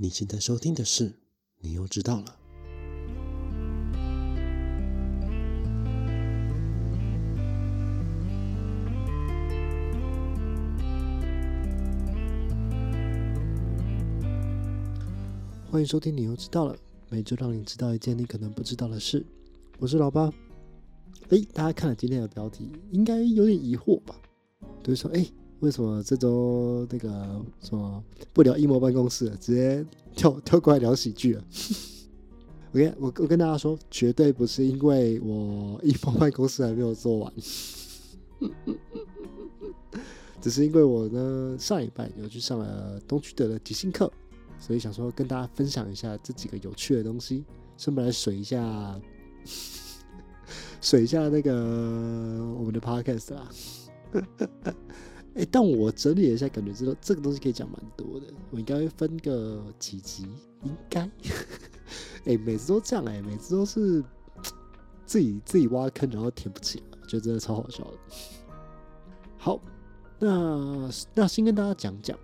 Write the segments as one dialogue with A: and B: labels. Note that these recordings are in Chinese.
A: 你现在收听的是，你又知道了。欢迎收听，你又知道了。每周让你知道一件你可能不知道的事。我是老八。哎，大家看了今天的标题，应该有点疑惑吧？就是说，哎。为什么这周那个什么不聊阴谋办公室了，直接跳跳过来聊喜剧了？我跟我我跟大家说，绝对不是因为我阴谋办公室还没有做完，只是因为我呢上礼拜有去上了东区德的即兴课，所以想说跟大家分享一下这几个有趣的东西，顺便来水一下，水一下那个我们的 podcast 啊。哎，但我整理了一下，感觉知道这个东西可以讲蛮多的。我应该会分个几集，应该。哎，每次都这样哎，每次都是自己自己挖坑，然后填不起来，觉得真的超好笑的。好，那那先跟大家讲讲，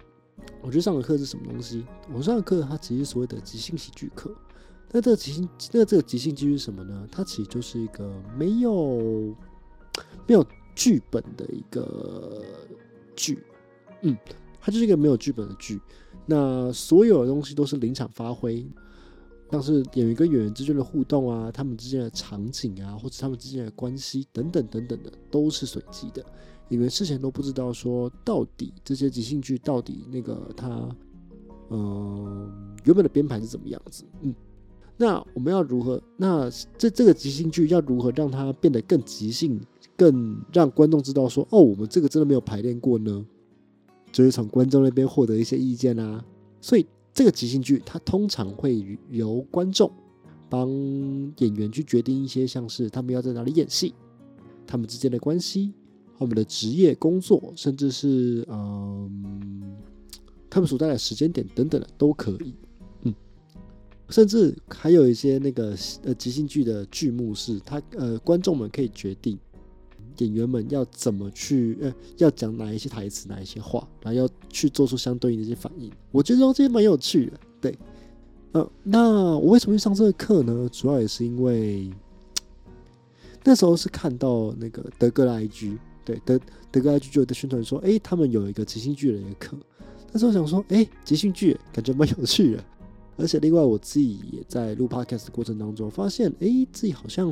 A: 我觉得上的课是什么东西？我上的课它其实所谓的即兴喜剧课。那这个即兴，那这个即兴剧是什么呢？它其实就是一个没有没有剧本的一个。剧，嗯，它就是一个没有剧本的剧，那所有的东西都是临场发挥，像是演员跟演员之间的互动啊，他们之间的场景啊，或者他们之间的关系等等等等的，都是随机的。演员事前都不知道说到底这些即兴剧到底那个他，嗯，原本的编排是怎么样子，嗯，那我们要如何？那这这个即兴剧要如何让它变得更即兴？更让观众知道说，哦，我们这个真的没有排练过呢，就是从观众那边获得一些意见啊。所以这个即兴剧，它通常会由观众帮演员去决定一些，像是他们要在哪里演戏，他们之间的关系，他们的职业工作，甚至是嗯，他们所在的时间点等等的都可以。甚至还有一些那个呃即兴剧的剧目是，他呃观众们可以决定。演员们要怎么去呃，要讲哪一些台词，哪一些话，然后要去做出相对应的一些反应。我觉得这些蛮有趣的。对，呃，那我为什么去上这个课呢？主要也是因为那时候是看到那个德哥的 IG，对，德德哥 IG 就有在宣传说，哎，他们有一个即兴剧的一个课。那时候想说，哎，即兴剧感觉蛮有趣的。而且另外我自己也在录 Podcast 的过程当中，发现，哎，自己好像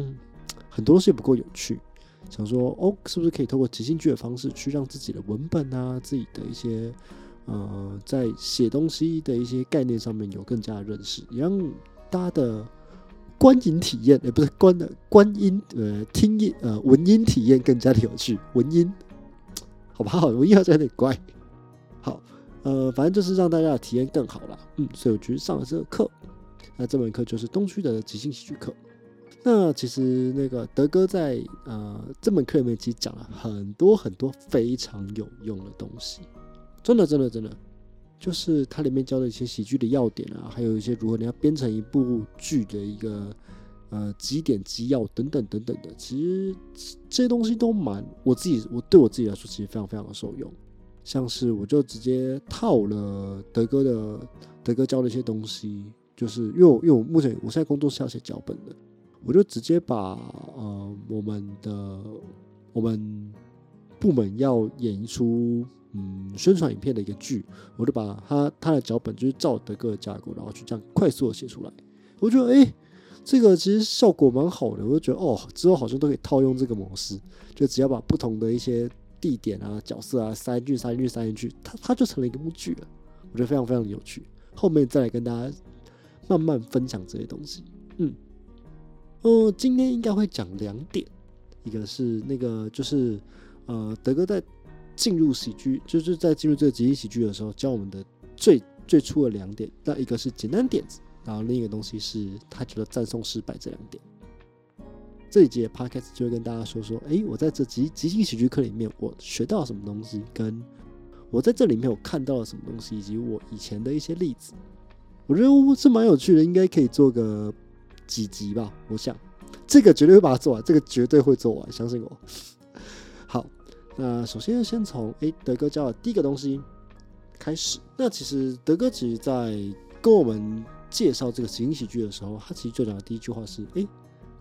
A: 很多东西不够有趣。想说哦，是不是可以通过即兴剧的方式去让自己的文本啊，自己的一些呃，在写东西的一些概念上面有更加的认识，也让大家的观影体验，也不是观的观音呃听音呃文音体验更加的有趣。文音，好不好？文音好像有点怪。好，呃，反正就是让大家的体验更好了。嗯，所以我觉得上了这个课，那这门课就是东区的即兴喜剧课。那其实那个德哥在呃这门课里面其实讲了很多很多非常有用的东西，真的真的真的，就是它里面教的一些喜剧的要点啊，还有一些如何你要编成一部剧的一个呃几点几要等等等等的，其实这些东西都蛮我自己我对我自己来说其实非常非常的受用，像是我就直接套了德哥的德哥教的一些东西，就是因为我因为我目前我现在工作是要写脚本的。我就直接把呃我们的我们部门要演一出嗯宣传影片的一个剧，我就把他他的脚本就是照德哥的架构，然后去这样快速的写出来。我觉得哎，这个其实效果蛮好的。我就觉得哦，之后好像都可以套用这个模式，就只要把不同的一些地点啊、角色啊塞进去、塞进去、塞进去，它它就成了一个幕剧了。我觉得非常非常有趣。后面再来跟大家慢慢分享这些东西。嗯。哦，今天应该会讲两点，一个是那个就是呃，德哥在进入喜剧，就是在进入这个即兴喜剧的时候教我们的最最初的两点。那一个是简单点子，然后另一个东西是他觉得赞颂失败这两点。这一节 podcast 就会跟大家说说，哎，我在这即即兴喜剧课里面我学到了什么东西，跟我在这里面我看到了什么东西，以及我以前的一些例子，我觉得是蛮有趣的，应该可以做个。几集吧，我想这个绝对会把它做完，这个绝对会做完，相信我。好，那首先先从诶德哥教的第一个东西开始。那其实德哥其实在跟我们介绍这个即兴喜剧的时候，他其实就讲的第一句话是：哎，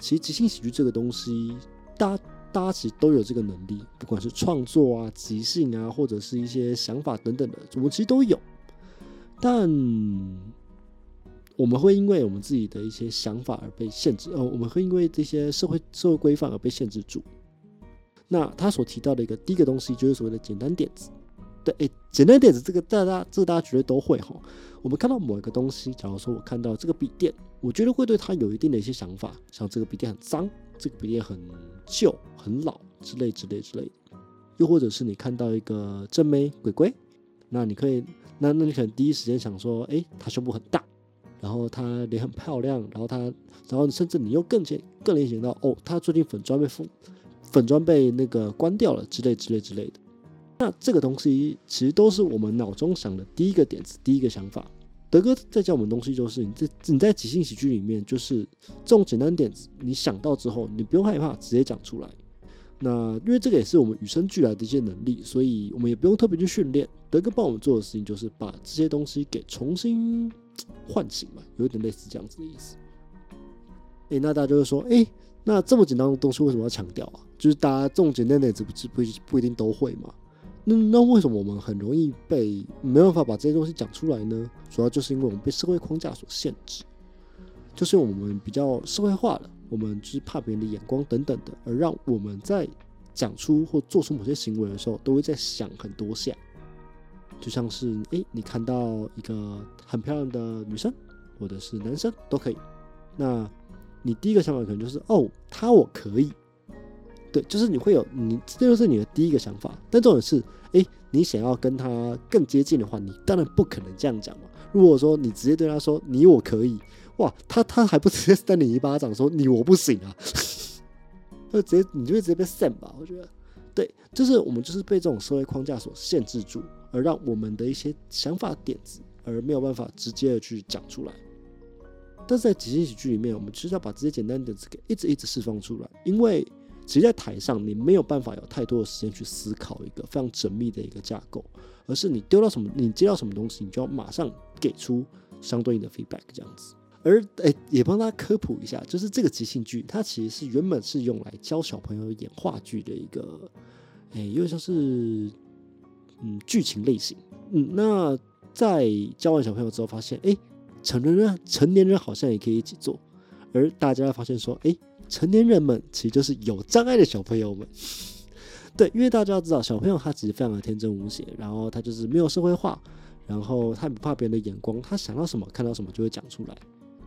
A: 其实即兴喜剧这个东西，大家大家其实都有这个能力，不管是创作啊、即兴啊，或者是一些想法等等的，我们其实都有。但我们会因为我们自己的一些想法而被限制，呃，我们会因为这些社会社会规范而被限制住。那他所提到的一个第一个东西，就是所谓的简单点子。对，诶，简单点子这个大家这个大家绝对都会哈。我们看到某一个东西，假如说我看到这个笔电，我觉得会对他有一定的一些想法，像这个笔电很脏，这个笔电很旧、很老之类之类之类。又或者是你看到一个正妹鬼鬼，那你可以，那那你可能第一时间想说，诶，她胸部很大，然后她脸很漂亮，然后她，然后甚至你又更联更联想到，哦，她最近粉妆被封粉妆被那个关掉了之类之类之类的。那这个东西其实都是我们脑中想的第一个点子，第一个想法。德哥在教我们东西，就是你在你在即兴喜剧里面，就是这种简单点，你想到之后，你不用害怕，直接讲出来。那因为这个也是我们与生俱来的一些能力，所以我们也不用特别去训练。德哥帮我们做的事情，就是把这些东西给重新唤醒嘛，有一点类似这样子的意思。诶，那大家就会说，诶，那这么简单的东西为什么要强调啊？就是大家这种简单点子不不不一定都会嘛。那那为什么我们很容易被没办法把这些东西讲出来呢？主要就是因为我们被社会框架所限制，就是我们比较社会化了，我们就是怕别人的眼光等等的，而让我们在讲出或做出某些行为的时候，都会在想很多下。就像是诶，你看到一个很漂亮的女生或者是男生都可以，那你第一个想法可能就是哦，他我可以。对，就是你会有你，这就是你的第一个想法。但重点是，哎，你想要跟他更接近的话，你当然不可能这样讲嘛。如果说你直接对他说“你我可以”，哇，他他还不直接扇你一巴掌说“你我不行啊”，那直接你就会直接被扇吧？我觉得，对，就是我们就是被这种社会框架所限制住，而让我们的一些想法点子而没有办法直接的去讲出来。但是在即兴喜剧里面，我们就是要把这些简单点子给一直一直释放出来，因为。其实，在台上你没有办法有太多的时间去思考一个非常缜密的一个架构，而是你丢到什么，你接到什么东西，你就要马上给出相对应的 feedback 这样子。而诶，也帮大家科普一下，就是这个即兴剧，它其实是原本是用来教小朋友演话剧的一个，诶，因为像是嗯剧情类型。嗯，那在教完小朋友之后，发现诶，成人人成年人好像也可以一起做，而大家发现说诶。成年人们其实就是有障碍的小朋友们，对，因为大家要知道，小朋友他其实非常的天真无邪，然后他就是没有社会化，然后他不怕别人的眼光，他想到什么看到什么就会讲出来，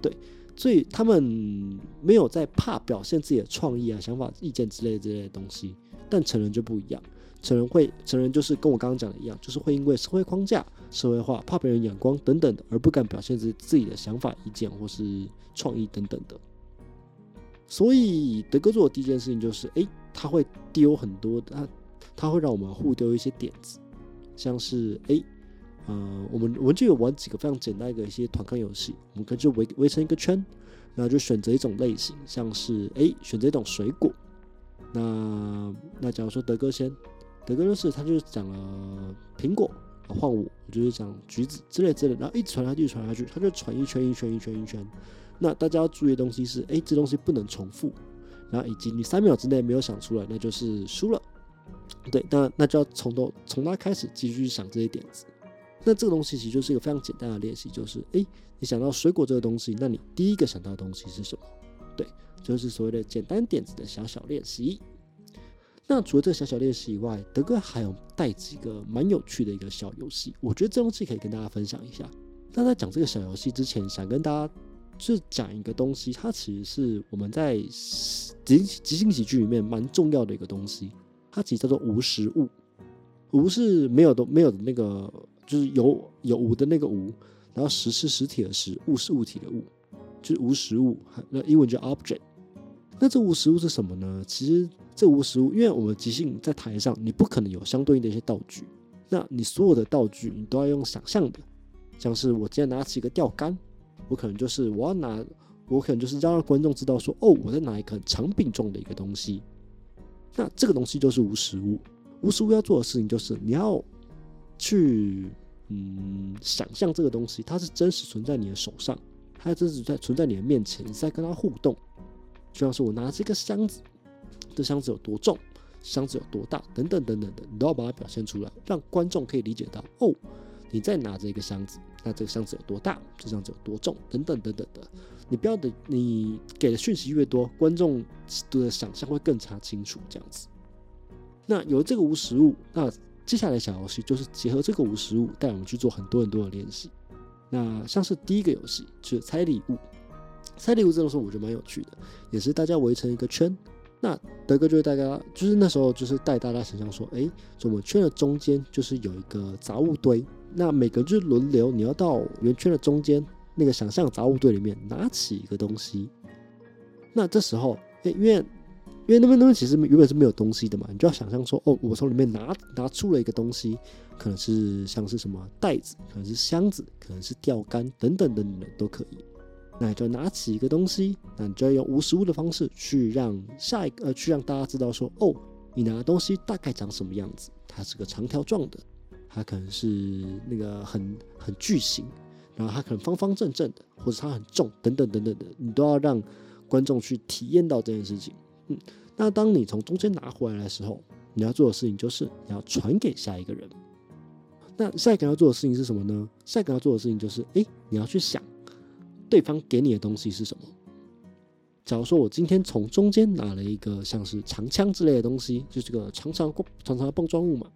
A: 对，所以他们没有在怕表现自己的创意啊、想法、意见之类之类的东西。但成人就不一样，成人会，成人就是跟我刚刚讲的一样，就是会因为社会框架、社会化、怕别人眼光等等的，而不敢表现自自己的想法、意见或是创意等等的。所以德哥做的第一件事情就是，哎，他会丢很多，他他会让我们互丢一些点子，像是，哎，呃，我们我们就有玩几个非常简单的一些团康游戏，我们可以就围围成一个圈，然后就选择一种类型，像是，哎，选择一种水果，那那假如说德哥先，德哥就是他就是讲了苹果，换我，我就是讲橘子之类之类，然后一直传下去，传下去，他就传一圈一圈一圈一圈。那大家要注意的东西是，哎，这东西不能重复，然后以及你三秒之内没有想出来，那就是输了。对，那那就要从头从他开始继续去想这些点子。那这个东西其实就是一个非常简单的练习，就是哎，你想到水果这个东西，那你第一个想到的东西是什么？对，就是所谓的简单点子的小小练习。那除了这小小练习以外，德哥还有带几个蛮有趣的一个小游戏，我觉得这东西可以跟大家分享一下。那在讲这个小游戏之前，想跟大家。就讲一个东西，它其实是我们在即即兴喜剧里面蛮重要的一个东西，它其实叫做无实物。无是没有的，没有的那个，就是有有无的那个无，然后实是实体的实，物是物体的物，就是无实物。那英文叫 object。那这无实物是什么呢？其实这无实物，因为我们即兴在台上，你不可能有相对应的一些道具，那你所有的道具你都要用想象的，像是我今天拿起一个钓竿。我可能就是我要拿，我可能就是要让观众知道说，哦，我在拿一个长柄状的一个东西。那这个东西就是无实物。无实物要做的事情就是你要去嗯想象这个东西，它是真实存在你的手上，它真实在存在你的面前，你在跟它互动。就像是我拿这个箱子，这箱子有多重，箱子有多大，等等等等的，你都要把它表现出来，让观众可以理解到哦，你再拿着一个箱子，那这个箱子有多大，这箱子有多重，等等等等的。你不要的，你给的讯息越多，观众的想象会更加清楚。这样子，那有了这个无实物，那接下来小游戏就是结合这个无实物，带我们去做很多很多的练习。那像是第一个游戏就是猜礼物。猜礼物这种时候我觉得蛮有趣的，也是大家围成一个圈。那德哥就是大家，就是那时候就是带大家想象说，哎，我们圈的中间就是有一个杂物堆，那每个人就轮流，你要到圆圈的中间那个想象杂物堆里面拿起一个东西。那这时候，哎，因为因为那边那边其实原本是没有东西的嘛，你就要想象说，哦，我从里面拿拿出了一个东西，可能是像是什么袋子，可能是箱子，可能是钓竿等等等等都可以。那你就拿起一个东西，那你就要用无实物的方式去让下一个呃，去让大家知道说，哦，你拿的东西大概长什么样子？它是个长条状的，它可能是那个很很巨型，然后它可能方方正正的，或者它很重，等等等等的，你都要让观众去体验到这件事情。嗯，那当你从中间拿回来的时候，你要做的事情就是你要传给下一个人。那下一个要做的事情是什么呢？下一个要做的事情就是，哎，你要去想。对方给你的东西是什么？假如说我今天从中间拿了一个像是长枪之类的东西，就是个长长长长的棒状物嘛，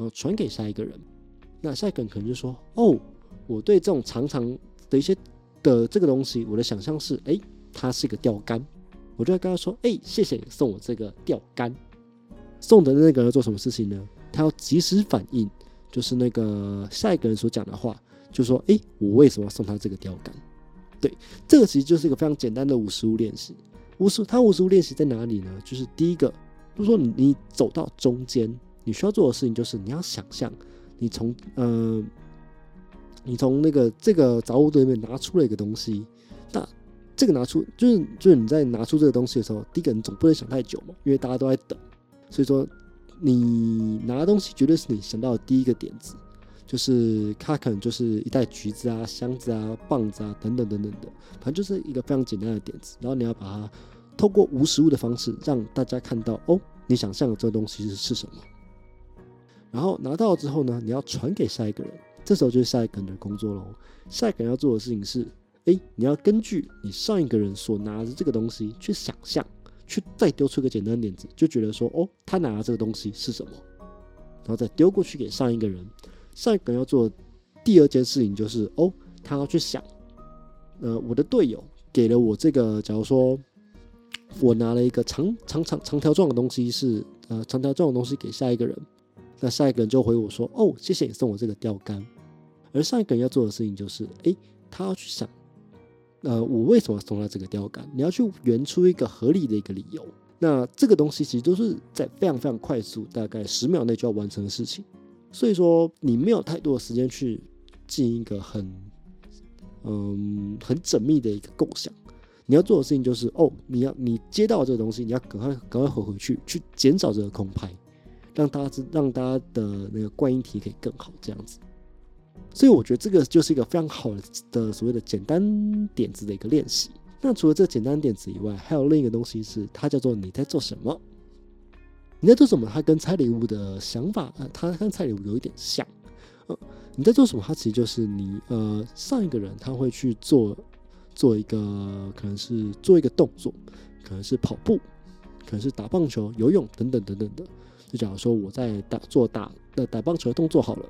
A: 然后传给下一个人，那下一个人可能就说：“哦，我对这种长长的一些的这个东西，我的想象是，哎，它是一个钓竿。”我就会跟他说：“哎，谢谢你送我这个钓竿。”送的那个人要做什么事情呢？他要及时反应，就是那个下一个人所讲的话，就说：“哎，我为什么要送他这个钓竿？”对，这个其实就是一个非常简单的五十五练习。五十，它五十五练习在哪里呢？就是第一个，就是说你走到中间，你需要做的事情就是你要想象，你从呃，你从那个这个杂物堆里面拿出了一个东西。那这个拿出，就是就是你在拿出这个东西的时候，第一个你总不能想太久嘛，因为大家都在等。所以说，你拿东西绝对是你想到的第一个点子。就是它可能就是一袋橘子啊、箱子啊、棒子啊等等等等的，反正就是一个非常简单的点子。然后你要把它透过无实物的方式让大家看到哦，你想象的这个东西是什么。然后拿到之后呢，你要传给下一个人，这时候就是下一个人的工作喽。下一个人要做的事情是，哎，你要根据你上一个人所拿的这个东西去想象，去再丢出个简单的点子，就觉得说哦，他拿的这个东西是什么，然后再丢过去给上一个人。上一个要做第二件事情就是哦，他要去想，呃，我的队友给了我这个，假如说我拿了一个长长长长条状的东西，是呃长条状的东西给下一个人，那下一个人就回我说哦，谢谢你送我这个钓竿。而上一个人要做的事情就是，哎，他要去想，呃，我为什么送他这个钓竿？你要去圆出一个合理的一个理由。那这个东西其实都是在非常非常快速，大概十秒内就要完成的事情。所以说，你没有太多的时间去进行一个很，嗯，很缜密的一个构想。你要做的事情就是，哦，你要你接到这个东西，你要赶快赶快回回去，去减少这个空拍，让大家知，让大家的那个观音体可以更好这样子。所以我觉得这个就是一个非常好的的所谓的简单点子的一个练习。那除了这简单点子以外，还有另一个东西是，它叫做你在做什么。你在做什么？它跟猜礼物的想法，呃，它跟猜礼物有一点像。呃，你在做什么？它其实就是你，呃，上一个人他会去做做一个，可能是做一个动作，可能是跑步，可能是打棒球、游泳等等等等的。就假如说我在打做打的打棒球的动作好了，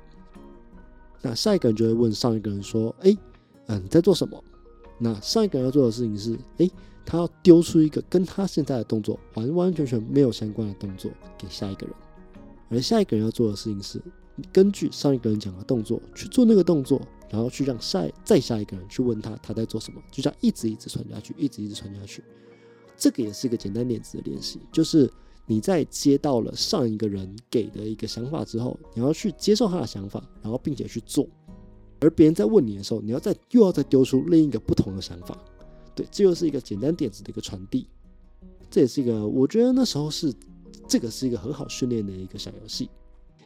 A: 那下一个人就会问上一个人说：“哎，嗯，你在做什么？”那上一个人要做的事情是：哎。他要丢出一个跟他现在的动作完完全全没有相关的动作给下一个人，而下一个人要做的事情是根据上一个人讲的动作去做那个动作，然后去让下再下一个人去问他他在做什么，就这样一直一直传下去，一直一直传下去。这个也是一个简单点子的练习，就是你在接到了上一个人给的一个想法之后，你要去接受他的想法，然后并且去做。而别人在问你的时候，你要再又要再丢出另一个不同的想法。对，这又是一个简单点子的一个传递，这也是一个我觉得那时候是这个是一个很好训练的一个小游戏，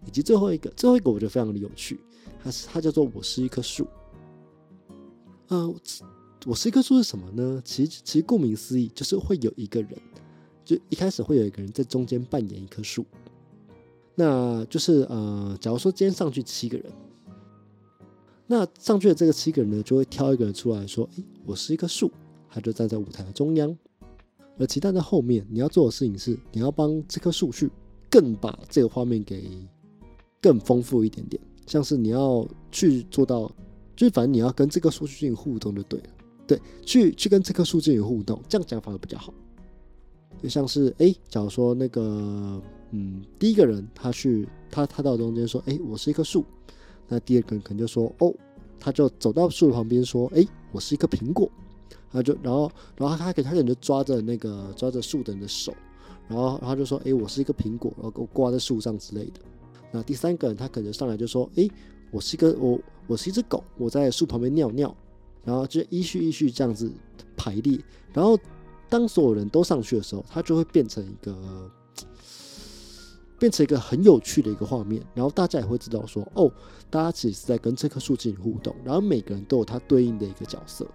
A: 以及最后一个，最后一个我觉得非常的有趣，它是它叫做我是一棵树。呃，我是一棵树是什么呢？其实其实顾名思义，就是会有一个人，就一开始会有一个人在中间扮演一棵树。那就是呃，假如说今天上去七个人，那上去的这个七个人呢，就会挑一个人出来说：“诶，我是一棵树。”他就站在舞台的中央，而其他的后面。你要做的事情是，你要帮这棵树去更把这个画面给更丰富一点点，像是你要去做到，就是反正你要跟这棵树去进行互动就对了。对，去去跟这棵树进行互动，这样讲法会比较好。就像是，哎，假如说那个，嗯，第一个人他去，他他到中间说，哎，我是一棵树。那第二个人可能就说，哦，他就走到树旁边说，哎，我是一颗苹果。他就，然后，然后他给他可能就抓着那个抓着树的人的手，然后，然后就说，哎，我是一个苹果，然后我挂在树上之类的。那第三个人他可能上来就说，哎，我是一个我我是一只狗，我在树旁边尿尿。然后就依序依序这样子排列，然后当所有人都上去的时候，它就会变成一个 变成一个很有趣的一个画面。然后大家也会知道说，哦，大家其实是在跟这棵树进行互动。然后每个人都有他对应的一个角色。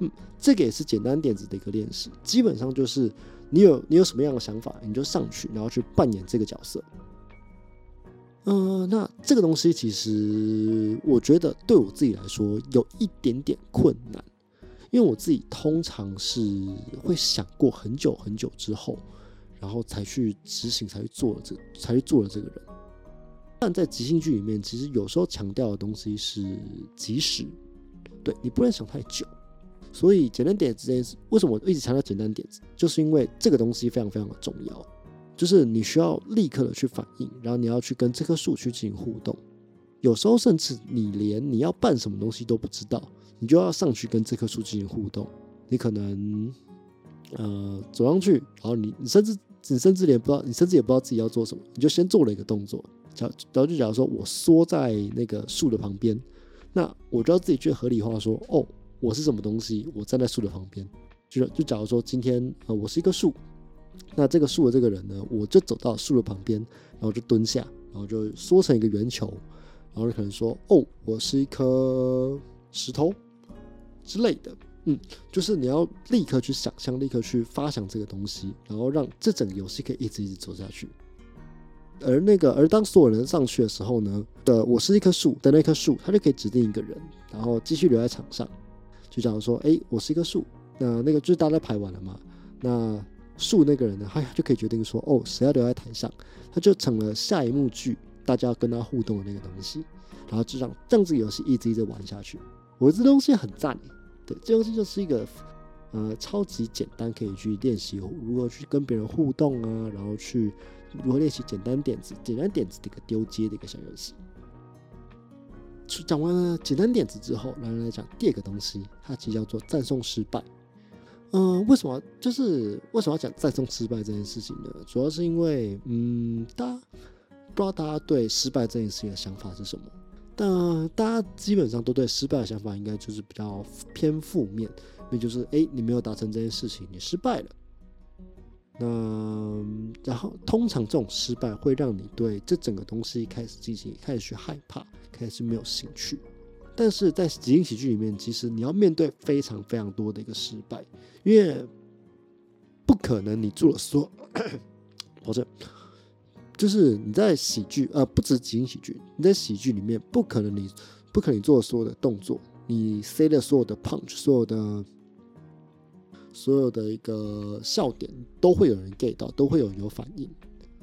A: 嗯，这个也是简单点子的一个练习。基本上就是你有你有什么样的想法，你就上去，然后去扮演这个角色。嗯，那这个东西其实我觉得对我自己来说有一点点困难，因为我自己通常是会想过很久很久之后，然后才去执行，才去做这，才去做了这个人。但在即兴剧里面，其实有时候强调的东西是及时，对你不能想太久。所以简单点子这件事，为什么我一直强调简单点子，就是因为这个东西非常非常的重要。就是你需要立刻的去反应，然后你要去跟这棵树去进行互动。有时候甚至你连你要办什么东西都不知道，你就要上去跟这棵树进行互动。你可能呃走上去，然后你你甚至你甚至连不知道，你甚至也不知道自己要做什么，你就先做了一个动作。假然后就假如说我缩在那个树的旁边，那我就要自己去合理化说，哦，我是什么东西？我站在树的旁边。就就假如说今天呃我是一棵树。那这个树的这个人呢，我就走到树的旁边，然后就蹲下，然后就缩成一个圆球，然后就可能说：“哦，我是一颗石头之类的。”嗯，就是你要立刻去想象，立刻去发想这个东西，然后让这整个游戏可以一直一直走下去。而那个，而当所有人上去的时候呢，的我是一棵树的那棵树，它就可以指定一个人，然后继续留在场上。就假如说：“哎，我是一棵树。”那那个就是大家排完了嘛？那树那个人呢，他就可以决定说，哦，谁要留在台上，他就成了下一幕剧大家要跟他互动的那个东西，然后就让这样子游戏一直一直玩下去。我这东西很赞，对，这东西就是一个呃超级简单，可以去练习如何去跟别人互动啊，然后去如何练习简单点子、简单点子的一个丢接的一个小游戏。讲完了简单点子之后，来来讲第二个东西，它其实叫做赞颂失败。嗯，为什么就是为什么要讲赞颂失败这件事情呢？主要是因为，嗯，大家不知道大家对失败这件事情的想法是什么？但大家基本上都对失败的想法应该就是比较偏负面，那就是哎，你没有达成这件事情，你失败了。那然后通常这种失败会让你对这整个东西开始进行开始去害怕，开始没有兴趣。但是在即兴喜剧里面，其实你要面对非常非常多的一个失败，因为不可能你做了所，保证就是你在喜剧呃，不止即兴喜剧，你在喜剧里面不可能你不可能做所有的动作，你塞的所有的 punch，所有的所有的一个笑点都会有人 get 到，都会有人有反应，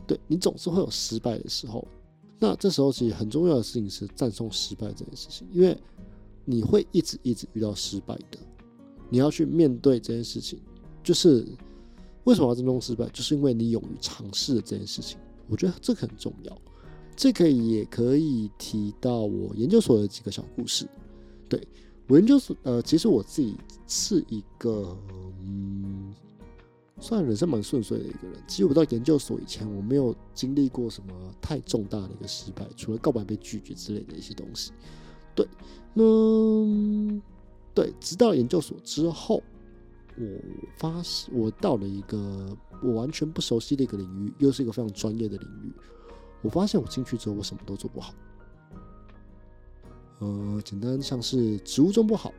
A: 对你总是会有失败的时候。那这时候其实很重要的事情是赞颂失败这件事情，因为你会一直一直遇到失败的，你要去面对这件事情。就是为什么要尊重失败，就是因为你勇于尝试了这件事情。我觉得这个很重要。这个也可以提到我研究所的几个小故事。对我研究所，呃，其实我自己是一个嗯。算人生蛮顺遂的一个人。其实我到研究所以前，我没有经历过什么太重大的一个失败，除了告白被拒绝之类的一些东西。对，那对，直到研究所之后，我发我到了一个我完全不熟悉的一个领域，又是一个非常专业的领域。我发现我进去之后，我什么都做不好。呃，简单像是植物种不好，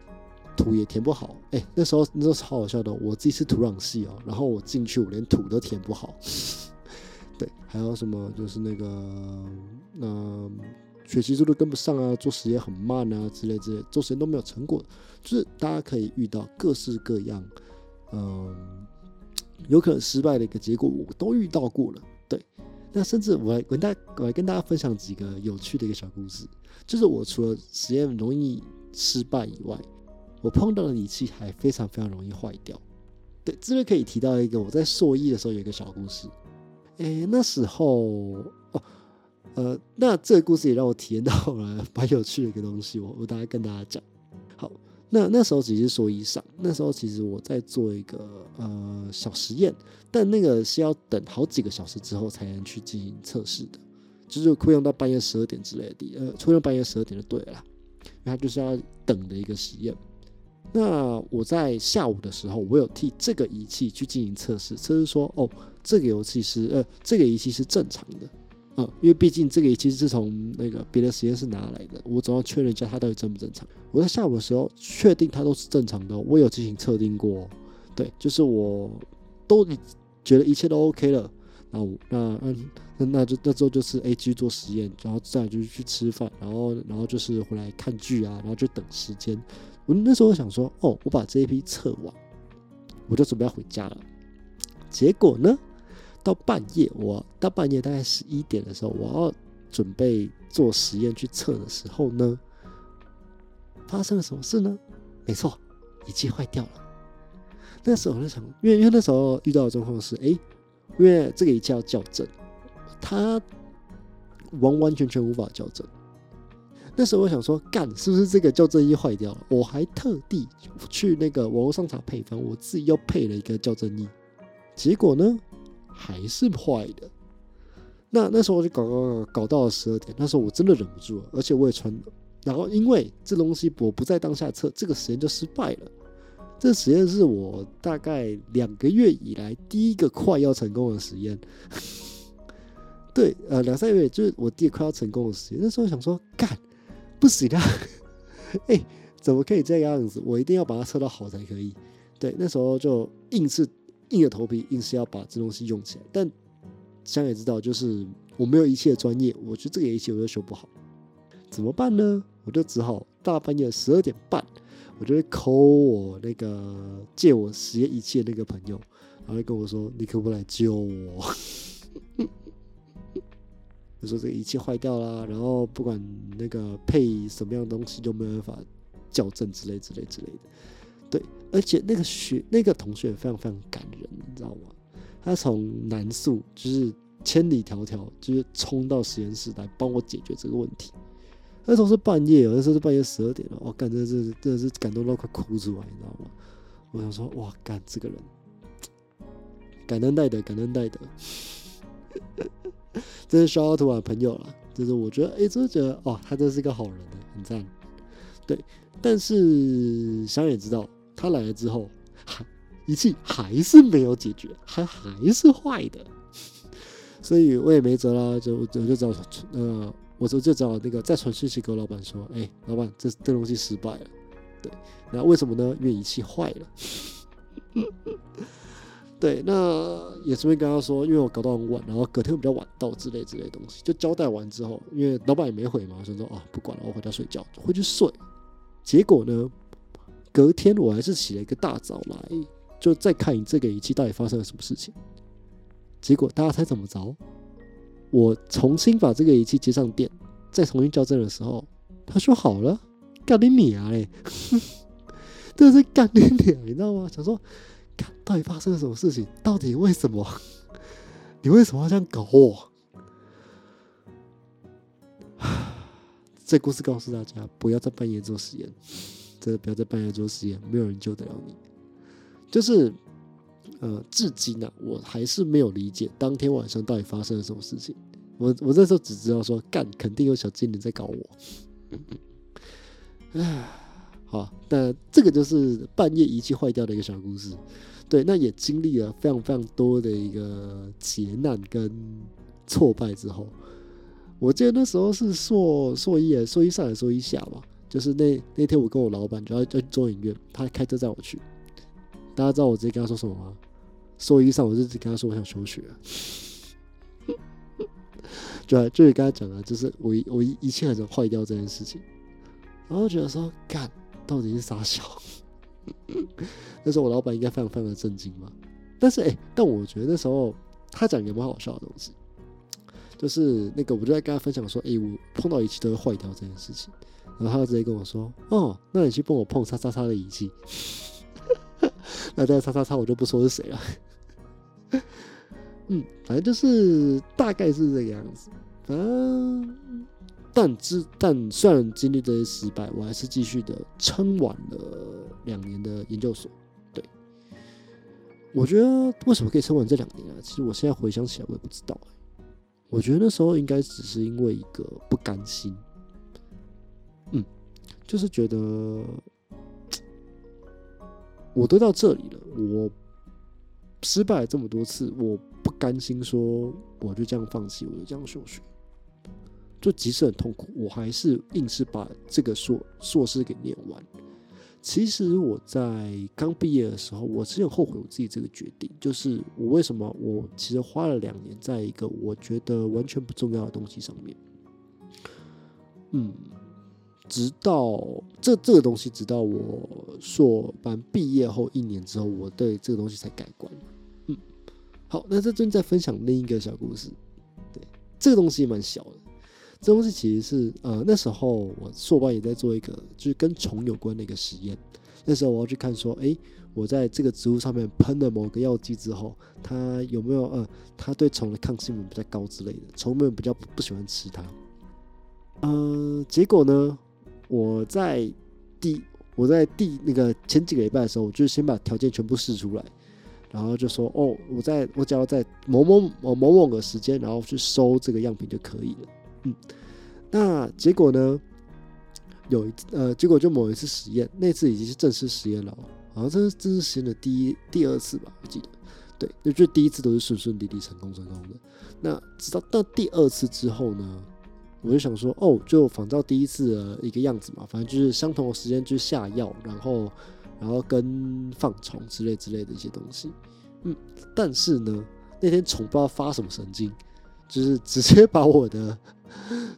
A: 土也填不好。哎，那时候那时候超好笑的，我自己是土壤系哦，然后我进去我连土都填不好。对，还有什么就是那个，嗯，学习速度跟不上啊，做实验很慢啊之类之类，做实验都没有成果。就是大家可以遇到各式各样，嗯，有可能失败的一个结果，我都遇到过了。对，那甚至我来跟大我来跟大家分享几个有趣的一个小故事。就是我除了实验容易失败以外，我碰到的仪器还非常非常容易坏掉。对，这边可以提到一个我在硕一的时候有一个小故事。诶，那时候哦，呃，那这个故事也让我体验到了蛮有趣的一个东西。我我大概跟大家讲。那那时候只是说一上，那时候其实我在做一个呃小实验，但那个是要等好几个小时之后才能去进行测试的。就是会用到半夜十二点之类的，呃，会用半夜十二点就对了，因为它就是要等的一个实验。那我在下午的时候，我有替这个仪器去进行测试，测试说，哦，这个游戏是，呃，这个仪器是正常的，嗯，因为毕竟这个仪器是从那个别的实验室拿来的，我总要确认一下它到底正不正常。我在下午的时候确定它都是正常的，我有进行测定过，对，就是我都觉得一切都 OK 了。那我那嗯那那就那之后就是 A 继续做实验，然后再就是去吃饭，然后然后就是回来看剧啊，然后就等时间。我那时候想说，哦，我把这一批测完，我就准备要回家了。结果呢，到半夜，我到半夜大概十一点的时候，我要准备做实验去测的时候呢，发生了什么事呢？没错，仪器坏掉了。那时候我就想，因为因为那时候遇到的状况是，哎。因为这个仪器要校正，它完完全全无法校正。那时候我想说，干是不是这个校正仪坏掉了？我还特地去那个网络上查配方，我自己又配了一个校正仪，结果呢还是坏的。那那时候我就搞搞搞搞到了十二点，那时候我真的忍不住了，而且我也穿，然后因为这东西我不在当下测，这个实验就失败了。这实验是我大概两个月以来第一个快要成功的实验。对，呃，两三个月就是我第一个快要成功的实验。那时候想说，干，不行啊！哎，怎么可以这个样子？我一定要把它测到好才可以。对，那时候就硬是硬着头皮，硬是要把这东西用起来。但想也知道，就是我没有仪器的专业，我觉得这个仪器我又修不好，怎么办呢？我就只好大半夜十二点半。我就会抠我那个借我实验仪器的那个朋友，然后跟我说：“你可不可以来救我？” 就说这个仪器坏掉了，然后不管那个配什么样的东西都没有办法校正之类之类之类的。对，而且那个学那个同学非常非常感人，你知道吗？他从南宿就是千里迢迢，就是冲到实验室来帮我解决这个问题。那时候是半夜，那时候是半夜十二点了，我感觉是真的是感动到快哭出来，你知道吗？我想说，哇，干这个人，感恩戴德，感恩戴德，这是肖奥图瓦朋友了，就是我觉得，哎，真的觉得，哇，他真是一个好人，很赞。对，但是想也知道，他来了之后，还仪器还是没有解决，还还是坏的，所以我也没辙啦，就我就只好呃。我说就找那个再传讯息给我老板说，哎，老板，这这东西失败了。对，那为什么呢？因为仪器坏了。对，那也顺便跟他说，因为我搞到很晚，然后隔天比较晚到之类之类东西，就交代完之后，因为老板也没回嘛，就说啊，不管了，我回家睡觉，回去睡。结果呢，隔天我还是起了一个大早来，就再看你这个仪器到底发生了什么事情。结果大家猜怎么着？我重新把这个仪器接上电，再重新校正的时候，他说好了，干你娘嘞！这是干你娘，你知道吗？想说，到底发生了什么事情？到底为什么？你为什么要这样搞我？这故事告诉大家，不要在半夜做实验，真的不要在半夜做实验，没有人救得了你。就是。呃，至今呢，我还是没有理解当天晚上到底发生了什么事情。我我那时候只知道说，干，肯定有小精灵在搞我。唉，好，那这个就是半夜仪器坏掉的一个小故事。对，那也经历了非常非常多的一个劫难跟挫败之后，我记得那时候是硕硕一，硕一上还是硕一下吧？就是那那天我跟我老板就要要去做影院，他开车载我去。大家知道我直接跟他说什么吗？硕一上我就直接跟他说我想休学。就就是跟他讲的，就是我我一一切很坏掉这件事情，然后觉得说干到底是傻小，那时候我老板应该非常非常的震惊嘛。但是哎，但我觉得那时候他讲一个蛮好笑的东西，就是那个我就在跟他分享说，哎，我碰到一切都会坏掉这件事情，然后他就直接跟我说，哦，那你去帮我碰叉叉叉的仪器，那这个叉叉叉我就不说是谁了。嗯，反正就是大概是这个样子。反正，但之但虽然经历这些失败，我还是继续的撑完了两年的研究所。对，我觉得为什么可以撑完这两年啊？其实我现在回想起来，我也不知道。我觉得那时候应该只是因为一个不甘心。嗯，就是觉得我都到这里了，我失败了这么多次，我。不甘心说我就这样放弃，我就这样休学，就即使很痛苦，我还是硬是把这个硕硕士给念完。其实我在刚毕业的时候，我是很后悔我自己这个决定，就是我为什么我其实花了两年在一个我觉得完全不重要的东西上面。嗯，直到这这个东西，直到我硕班毕业后一年之后，我对这个东西才改观。嗯好，那这正在分享另一个小故事。对，这个东西也蛮小的。这东西其实是呃，那时候我硕班也在做一个，就是跟虫有关的一个实验。那时候我要去看说，哎，我在这个植物上面喷了某个药剂之后，它有没有呃，它对虫的抗性比较高之类的，虫们比较不喜欢吃它。呃，结果呢，我在第我在第那个前几个礼拜的时候，我就先把条件全部试出来。然后就说哦，我在我只要在某某某某某个时间，然后去收这个样品就可以了。嗯，那结果呢？有一呃，结果就某一次实验，那次已经是正式实验了，好像这是正式实验的第一第二次吧，我记得。对，就就第一次都是顺顺利利、成功成功的。那直到到第二次之后呢，我就想说，哦，就仿照第一次的一个样子嘛，反正就是相同的时间，去下药，然后。然后跟放虫之类之类的一些东西，嗯，但是呢，那天虫不知道发什么神经，就是直接把我的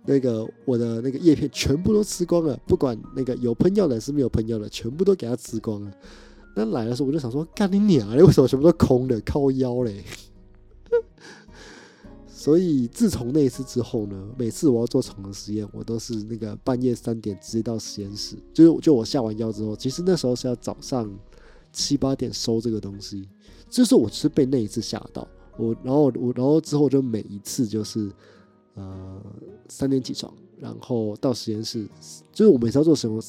A: 那个我的那个叶片全部都吃光了，不管那个有喷药的还是没有喷药的，全部都给它吃光了。那来的时候我就想说，干你娘嘞，为什么全部都空的，靠腰嘞？所以自从那一次之后呢，每次我要做虫的实验，我都是那个半夜三点直接到实验室。就是就我下完药之后，其实那时候是要早上七八点收这个东西。就是我是被那一次吓到我，然后我然后之后就每一次就是呃三点起床，然后到实验室，就是我每次要做什么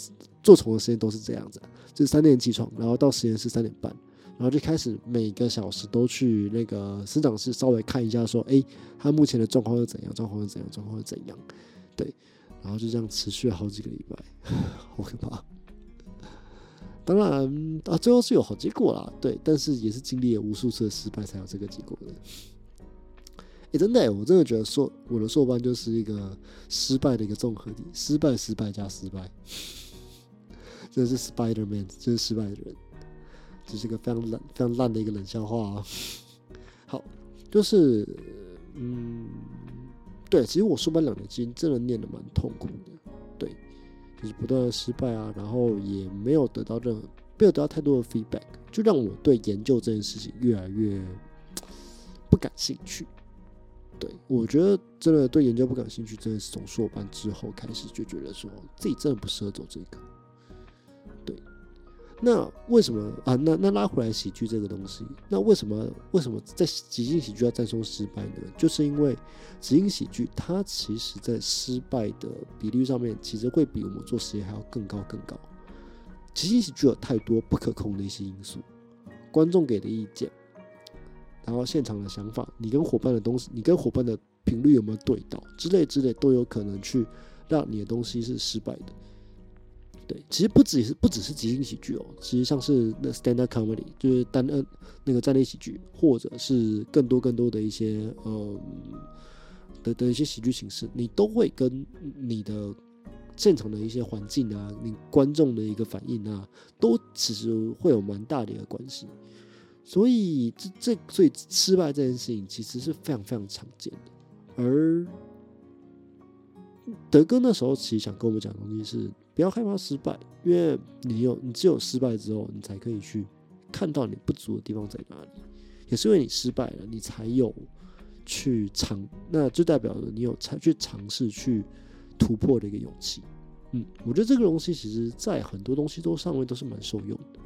A: 做虫的实验都是这样子，就是三点起床，然后到实验室三点半。然后就开始每个小时都去那个生长室稍微看一下，说，哎，他目前的状况是怎样？状况是怎样？状况是怎样？对，然后就这样持续了好几个礼拜，好可怕。当然啊，最后是有好结果啦，对，但是也是经历了无数次的失败才有这个结果的。哎，真的，我真的觉得硕我的硕班就是一个失败的一个综合体，失败、失败加失败，真的是 Spider Man，就是失败的人。这是个非常冷、非常烂的一个冷笑话啊！好，就是嗯，对，其实我说班两年，其实真的念的蛮痛苦的，对，就是不断的失败啊，然后也没有得到任何，没有得到太多的 feedback，就让我对研究这件事情越来越不感兴趣。对我觉得真的对研究不感兴趣，真的是从硕班之后开始就觉得说自己真的不适合走这个。那为什么啊？那那拉回来喜剧这个东西，那为什么为什么在即兴喜剧要战胜失败呢？就是因为即兴喜剧它其实在失败的比率上面，其实会比我们做实验还要更高更高。即兴喜剧有太多不可控的一些因素，观众给的意见，然后现场的想法，你跟伙伴的东西，你跟伙伴的频率有没有对到之类之类，都有可能去让你的东西是失败的。对，其实不只是不只是即兴喜剧哦，其实像是那 stand up comedy，就是单呃那个站立喜剧，或者是更多更多的一些呃的的一些喜剧形式，你都会跟你的现场的一些环境啊，你观众的一个反应啊，都其实会有蛮大的一个关系。所以这这所以失败这件事情其实是非常非常常见的。而德哥那时候其实想跟我们讲的东西是，不要害怕失败，因为你有你只有失败之后，你才可以去看到你不足的地方在哪里。也是因为你失败了，你才有去尝，那就代表着你有才去尝试去突破的一个勇气。嗯，我觉得这个东西其实在很多东西都上面都是蛮受用的。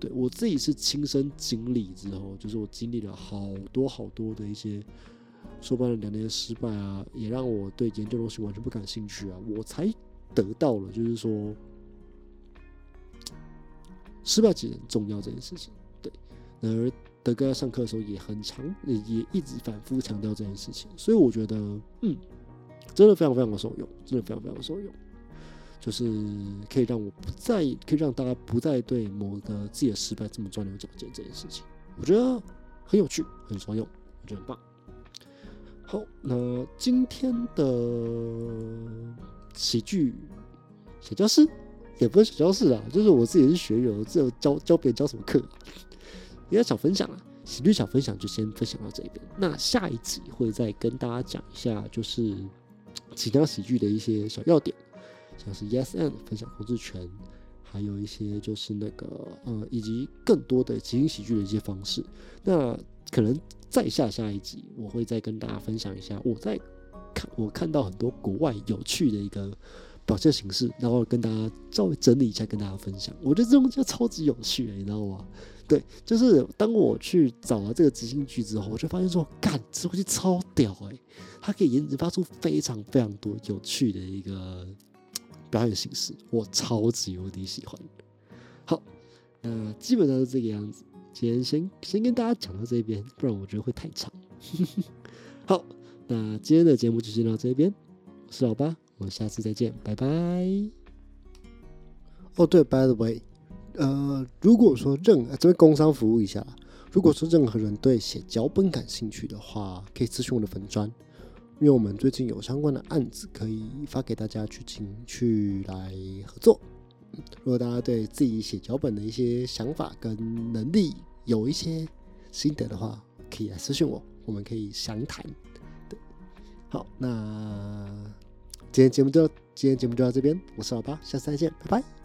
A: 对我自己是亲身经历之后，就是我经历了好多好多的一些说白了两年的失败啊，也让我对研究东西完全不感兴趣啊，我才得到了就是说失败其实很重要这件事情。对，然而。德哥在上课的时候也很长，也也一直反复强调这件事情，所以我觉得，嗯，真的非常非常的受用，真的非常非常的受用，就是可以让我不再，可以让大家不再对某个自己的失败这么钻牛角尖这件事情，我觉得很有趣，很受用，我觉得很棒。好，那今天的喜剧小教室也不是小教室啊，就是我自己是学员，我只有教教别人教什么课。比较小分享啊，喜剧小分享就先分享到这边。那下一集会再跟大家讲一下，就是其他喜剧的一些小要点，像是 Yes and 分享控制权，还有一些就是那个呃，以及更多的即兴喜剧的一些方式。那可能再下下一集，我会再跟大家分享一下我在看我看到很多国外有趣的一个表现形式，然后跟大家稍微整理一下，跟大家分享。我觉得这种就超级有趣，你知道吗？对，就是当我去找了这个即兴剧之后，我就发现说，干，这东西超屌哎，它可以研发出非常非常多有趣的一个表演形式，我超级无敌喜欢。好，那基本上是这个样子。今天先先跟大家讲到这边，不然我觉得会太长。好，那今天的节目就先到这边，我是老八，我们下次再见，拜拜。哦，对，By the way。呃，如果说任这边工商服务一下，如果说任何人对写脚本感兴趣的话，可以咨询我的粉砖，因为我们最近有相关的案子可以发给大家去请去来合作。如果大家对自己写脚本的一些想法跟能力有一些心得的话，可以来私信我，我们可以详谈。对，好，那今天节目就今天节目就到这边，我是老八，下次再见，拜拜。